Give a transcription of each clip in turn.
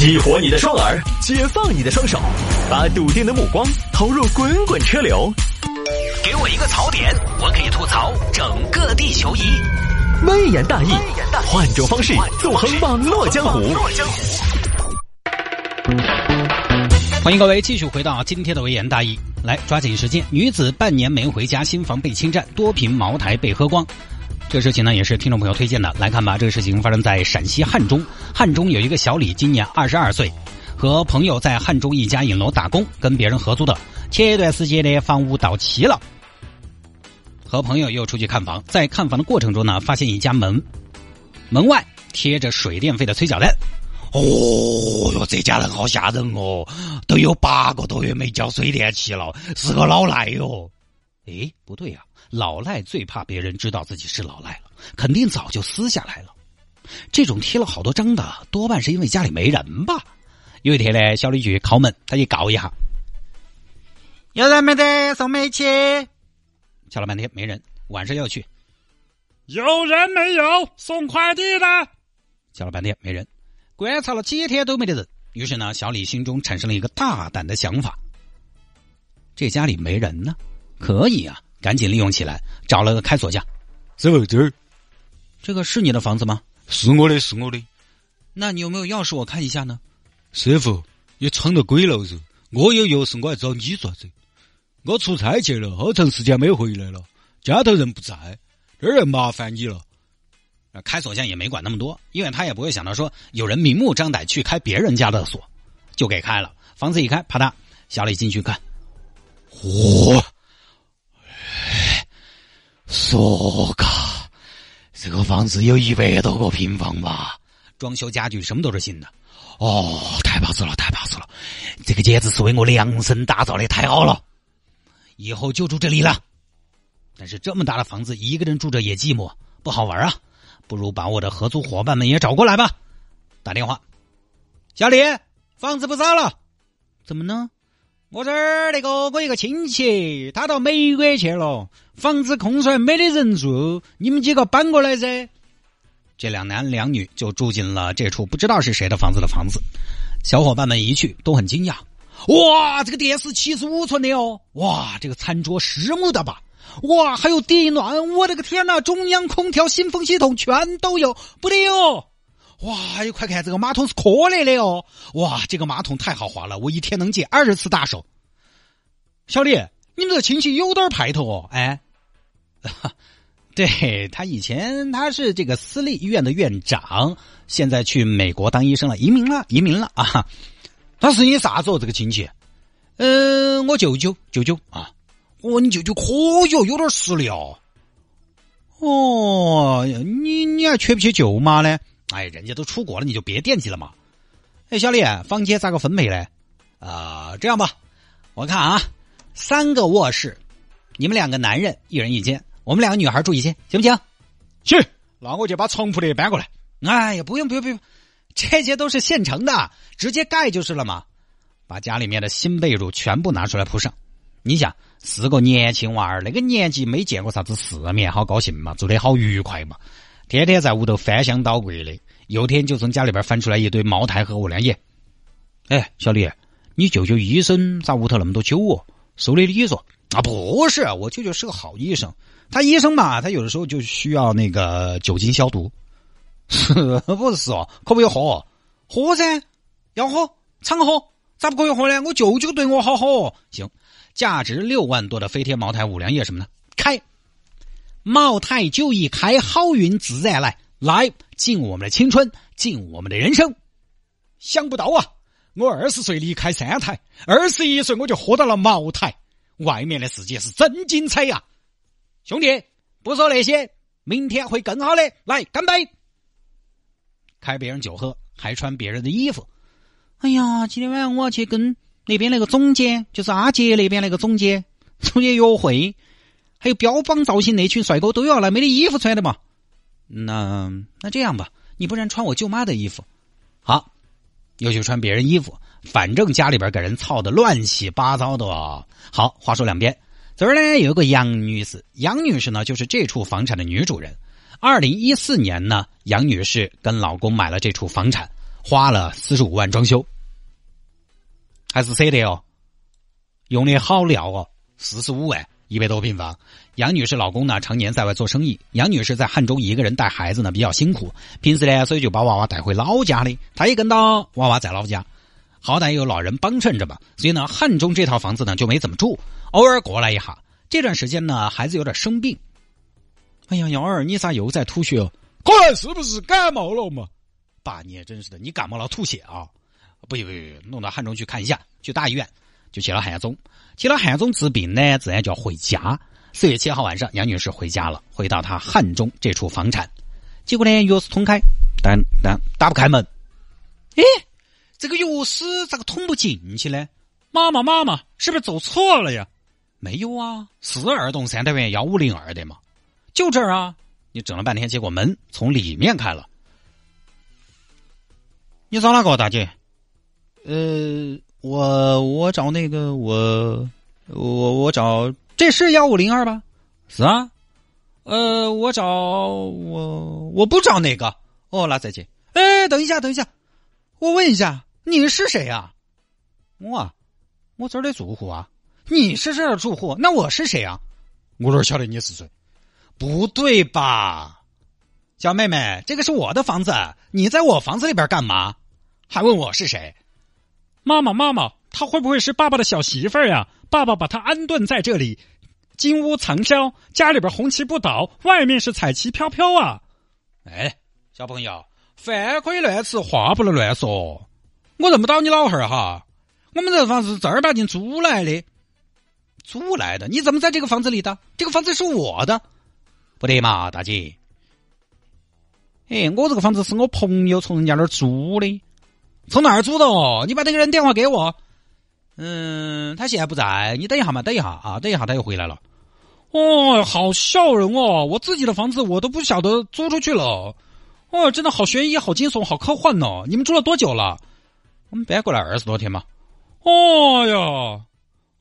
激活你的双耳，解放你的双手，把笃定的目光投入滚滚车流。给我一个槽点，我可以吐槽整个地球仪。微言大义，换种方式纵横网络江湖。欢迎各位继续回到今天的微言大义，来抓紧时间。女子半年没回家，新房被侵占，多瓶茅台被喝光。这个事情呢，也是听众朋友推荐的。来看吧，这个事情发生在陕西汉中。汉中有一个小李，今年二十二岁，和朋友在汉中一家影楼打工，跟别人合租的。前一段时间呢房屋到期了，和朋友又出去看房，在看房的过程中呢，发现一家门门外贴着水电费的催缴单。哦哟，这家人好吓人哦，都有八个多月没交水电气了，是个老赖哟。哎，不对呀。老赖最怕别人知道自己是老赖了，肯定早就撕下来了。这种贴了好多张的，多半是因为家里没人吧。有一天呢，小李去敲门，他去告一下，有人没得送煤气？敲了半天没人，晚上要去，有人没有送快递的？敲了半天没人，观察了几天都没得人。于是呢，小李心中产生了一个大胆的想法：这家里没人呢，可以啊。赶紧利用起来，找了个开锁匠。师傅，这儿，这个是你的房子吗？是我的，是我的。那你有没有钥匙？我看一下呢。师傅，你闯到鬼了是？我有钥匙，我还找你做啥子？我出差去了，好长时间没回来了，家头人不在，这儿麻烦你了。开锁匠也没管那么多，因为他也不会想到说有人明目张胆去开别人家的锁，就给开了。房子一开，啪嗒，小李进去看，嚯！说嘎，这个房子有一百多个平方吧？装修家具什么都是新的。哦，太巴适了，太巴适了！这个简直是为我量身打造的，太好了！以后就住这里了。但是这么大的房子，一个人住着也寂寞，不好玩啊！不如把我的合租伙伴们也找过来吧。打电话，小李，房子不找了，怎么呢？我这儿那个我一个亲戚，他到美国去了，房子空出来没得人住，你们几个搬过来噻。这两男两女就住进了这处不知道是谁的房子的房子。小伙伴们一去都很惊讶，哇，这个电视七十五寸的哦，哇，这个餐桌实木的吧，哇，还有地暖，我的个天呐，中央空调、新风系统全都有，不得哟。哇！你快看，这个马桶是科勒的哦！哇，这个马桶太豪华了，我一天能解二十次大手。小李，你们这亲戚有点派头哦！哎，对他以前他是这个私立医院的院长，现在去美国当医生了，移民了，移民了啊！他是你啥子哦？这个亲戚？嗯，我舅舅，舅舅啊！哦，你舅舅可以，有点实力哦。哦，你你还缺不缺舅妈呢？哎，人家都出国了，你就别惦记了嘛。哎，小李，房间咋个分配嘞？啊，这样吧，我看啊，三个卧室，你们两个男人一人一间，我们两个女孩住一间，行不行？行，那我就把床铺的搬过来。哎呀，不用不用不用，这些都是现成的，直接盖就是了嘛。把家里面的新被褥全部拿出来铺上。你想，四个年轻娃儿，那个年纪没见过啥子世面，好高兴嘛，住得好愉快嘛。天天在屋头翻箱倒柜的，有天就从家里边翻出来一堆茅台和五粮液。哎，小李，你舅舅医生咋屋头那么多酒哦？收的礼嗦啊？不是，我舅舅是个好医生，他医生嘛，他有的时候就需要那个酒精消毒。是 不是哦？可不可以喝？喝噻，要喝，常喝，咋不可以喝呢？我舅舅对我好好。行，价值六万多的飞天茅台、五粮液什么的，开。茅台酒一开，好运自然来。来，敬我们的青春，敬我们的人生。想不到啊，我二十岁离开三台，二十一岁我就喝到了茅台。外面的世界是真精彩呀！兄弟，不说那些，明天会更好的。来，干杯！开别人酒喝，还穿别人的衣服。哎呀，今天晚上我要去跟那边那个总监，就是阿杰那边那个总监，出去约会。还有标榜造型那群帅哥都要来，没得衣服穿的嘛？那那这样吧，你不然穿我舅妈的衣服，好，又去穿别人衣服，反正家里边给人操的乱七八糟的。哦好，话说两边，这儿呢有个杨女士，杨女士呢就是这处房产的女主人。二零一四年呢，杨女士跟老公买了这处房产，花了四十五万装修，还是舍得哦，用的好料哦，四十五万一百多平方。杨女士老公呢，常年在外做生意，杨女士在汉中一个人带孩子呢，比较辛苦，平时呢，所以就把娃娃带回老家的，她也跟到娃娃在老家，好歹有老人帮衬着吧，所以呢，汉中这套房子呢就没怎么住，偶尔过来一下。这段时间呢，孩子有点生病。哎呀，幺儿，你咋又在吐血？可能是不是感冒了嘛？爸，你也真是的，你感冒了吐血啊？不不不，弄到汉中去看一下，去大医院，就去了汉中。去了汉中治病呢，自然就要回家。四月七号晚上，杨女士回家了，回到她汉中这处房产。结果呢，钥匙通开，但但打不开门。哎，这个钥匙咋个捅不进去呢？妈妈妈妈，是不是走错了呀？没有啊，四二栋三单元幺五零二的嘛，就这儿啊！你整了半天，结果门从里面开了。你找哪个大姐？呃，我我找那个我我我找，这是幺五零二吧？是啊。呃，我找我我不找那个。哦，那再见。哎，等一下，等一下，我问一下，你是谁呀？我，我这儿的住户啊。你是这儿住户，那我是谁啊？我哪晓得你是谁？不对吧，小妹妹，这个是我的房子，你在我房子里边干嘛？还问我是谁？妈妈，妈妈，她会不会是爸爸的小媳妇儿呀？爸爸把她安顿在这里，金屋藏娇，家里边红旗不倒，外面是彩旗飘飘啊！哎，小朋友，饭可以乱吃，话不能乱说。我认不到你老汉儿哈，我们这房子正儿八经租来的。租来的？你怎么在这个房子里的？这个房子是我的，不得嘛，大姐。哎，我这个房子是我朋友从人家那儿租的，从哪儿租的哦？你把那个人电话给我。嗯，他现在不在，你等一下嘛，等一下啊，等一下他又回来了。哦，好笑人哦！我自己的房子我都不晓得租出去了。哦，真的好悬疑，好惊悚，好科幻哦！你们住了多久了？我们搬过来二十多天嘛。哦哟。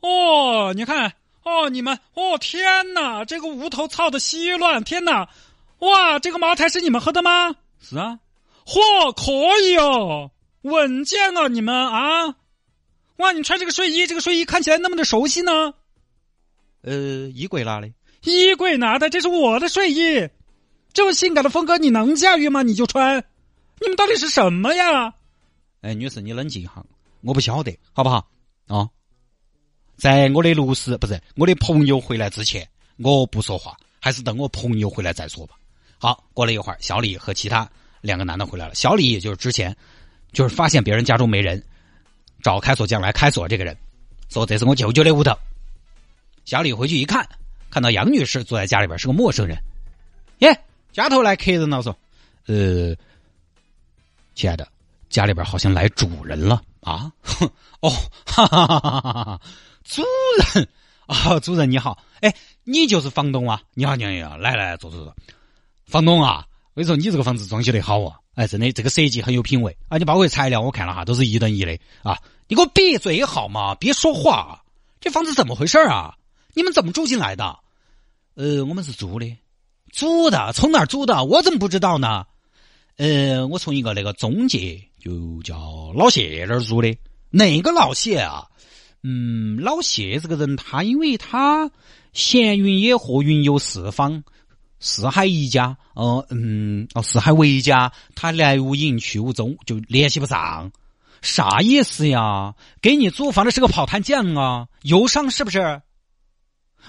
哦，你看，哦，你们，哦，天哪，这个屋头操的稀乱，天哪，哇，这个茅台是你们喝的吗？是啊，嚯，可以哦，稳健啊，你们啊，哇，你穿这个睡衣，这个睡衣看起来那么的熟悉呢。呃，衣柜哪里？衣柜拿的，这是我的睡衣，这么性感的风格你能驾驭吗？你就穿，你们到底是什么呀？哎，女士，你冷静一下，我不晓得，好不好？啊。在我的律师不是我的朋友回来之前，我不说话，还是等我朋友回来再说吧。好，过了一会儿，小李和其他两个男的回来了。小李也就是之前就是发现别人家中没人，找开锁匠来开锁这个人，说这是我舅舅的屋头。小李回去一看，看到杨女士坐在家里边是个陌生人，耶，家头来客人了，说，呃，亲爱的，家里边好像来主人了啊，哦，哈哈哈哈哈哈。主人啊，主人你好，哎，你就是房东啊？你好，你好，来来坐坐坐。房东啊，我跟你说，你这个房子装修的好啊，哎，真的，这个设计很有品味啊。你包括材料，我看了哈，都是一等一的啊。你给我闭嘴好吗？别说话。这房子怎么回事啊？你们怎么住进来的？呃，我们是租的，租的，从哪儿租的？我怎么不知道呢？呃，我从一个那个中介，就叫老谢那儿租的。哪个老谢啊？嗯，老谢这个人，他因为他闲云野鹤，云游四方，四海一家，哦，嗯，哦，四海为家，他来无影去无踪，就联系不上，啥意思呀？给你租房的是个跑摊匠啊，游商是不是？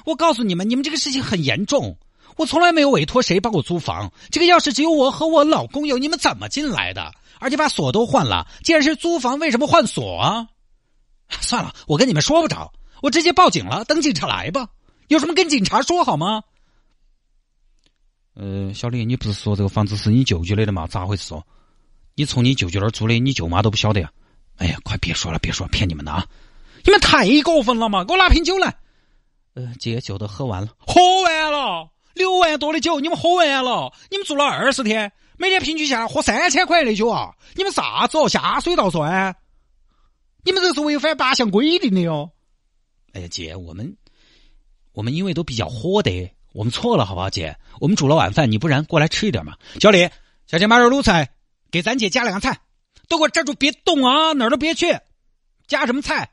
我告诉你们，你们这个事情很严重，我从来没有委托谁帮我租房，这个钥匙只有我和我老公有，你们怎么进来的？而且把锁都换了，既然是租房，为什么换锁啊？算了，我跟你们说不着，我直接报警了，等警察来吧。有什么跟警察说好吗？呃，小李，你不是说这个房子是你舅舅的吗？咋回事？哦？你从你舅舅那儿租的，你舅妈都不晓得呀？哎呀，快别说了，别说骗你们的啊！你们太过分了嘛！给我拿瓶酒来。呃，姐酒都喝完了，喝完了，六万多的酒，你们喝完了？你们住了二十天，每天平均下来喝三千块的酒啊！你们啥子哦？下水道算？你们这是违反八项规定的哟！哎呀，姐，我们我们因为都比较火的，我们错了，好不好，姐？我们煮了晚饭，你不然过来吃一点嘛？小李，小姐买点卤菜，给咱姐加两个菜，都给我站住，别动啊，哪儿都别去。加什么菜？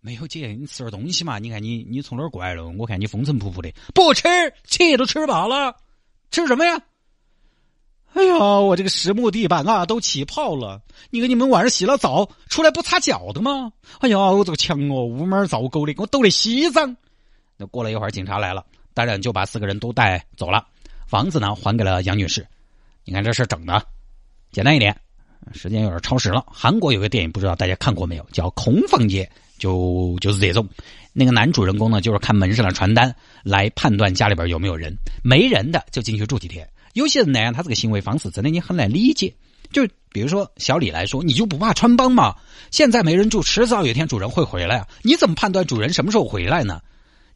没有姐，你吃点东西嘛？你看你你从哪儿过来了？我看你风尘仆仆的，不吃，气都吃饱了，吃什么呀？哎呀，我这个实木地板啊，都起泡了。你跟你们晚上洗了澡出来不擦脚的吗？哎呀，我这个墙哦，屋门造狗的，给我抖得稀脏。那过了一会儿，警察来了，当然就把四个人都带走了。房子呢，还给了杨女士。你看这事整的，简单一点，时间有点超时了。韩国有个电影，不知道大家看过没有，叫《空房间》，就就是这种。那个男主人公呢，就是看门上的传单来判断家里边有没有人，没人的就进去住几天。有些人呢，他这个行为方式真的你很难理解。就比如说小李来说，你就不怕穿帮吗？现在没人住，迟早有一天主人会回来啊！你怎么判断主人什么时候回来呢？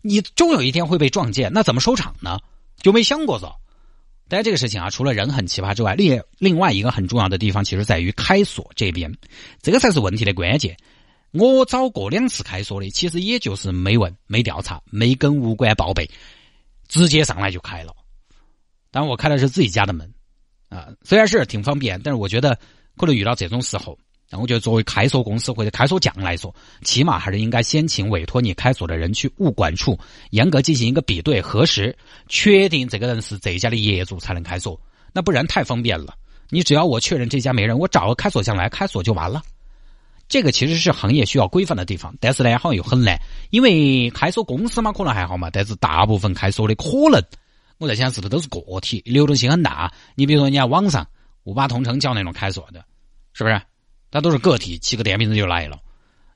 你终有一天会被撞见，那怎么收场呢？就没想过走。但这个事情啊，除了人很奇葩之外，另另外一个很重要的地方，其实在于开锁这边，这个才是问题的关键。我找过两次开锁的，其实也就是没问、没调查、没跟物管报备，直接上来就开了。当然，我开的是自己家的门，啊，虽然是挺方便，但是我觉得可能遇到这种时候，那我觉得作为开锁公司或者开锁匠来说，起码还是应该先请委托你开锁的人去物管处严格进行一个比对核实，确定这个人是这家的业主才能开锁。那不然太方便了，你只要我确认这家没人，我找个开锁匠来开锁就完了。这个其实是行业需要规范的地方，但是呢，好像又很难，因为开锁公司嘛可能还好嘛，但是大部分开锁的可能。我在想，是不是都是个体，流动性很大？你比如说，人家网上五八同城叫那种开锁的，是不是？它都是个体，骑个电瓶车就来了，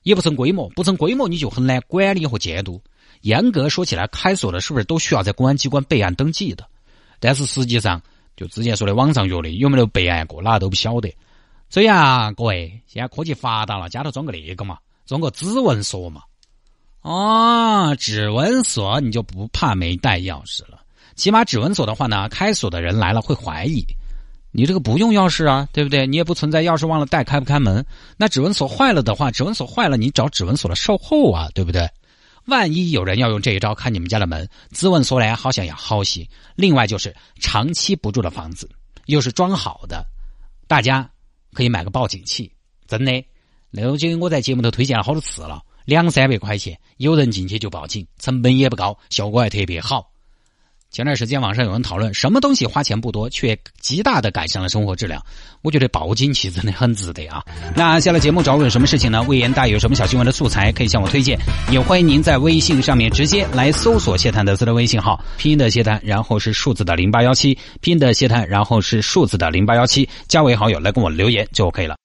也不成规模，不成规模你就很难管理和监督。严格说起来，开锁的是不是都需要在公安机关备案登记的？但是实际上，就之前说的网上约的，有没有备案过，哪都不晓得。所以啊，各位，现在科技发达了，家头装个那个嘛，装个指纹锁嘛。哦，指纹锁你就不怕没带钥匙了。起码指纹锁的话呢，开锁的人来了会怀疑，你这个不用钥匙啊，对不对？你也不存在钥匙忘了带开不开门。那指纹锁坏了的话，指纹锁坏了，你找指纹锁的售后啊，对不对？万一有人要用这一招开你们家的门，指纹锁来好像也好些。另外就是长期不住的房子，又是装好的，大家可以买个报警器，真的。那东西我在节目头推荐了好多次了，两三百块钱，有人进去就报警，成本也不高，效果还特别好。前段时间网上有人讨论，什么东西花钱不多，却极大的改善了生活质量？我觉得报警器真的很值得啊！那下了节目找我有什么事情呢？魏延大有什么小新闻的素材可以向我推荐？也欢迎您在微信上面直接来搜索谢探德斯的微信号，拼音的谢探，然后是数字的零八幺七，拼音的谢探，然后是数字的零八幺七，加为好友来跟我留言就可以了。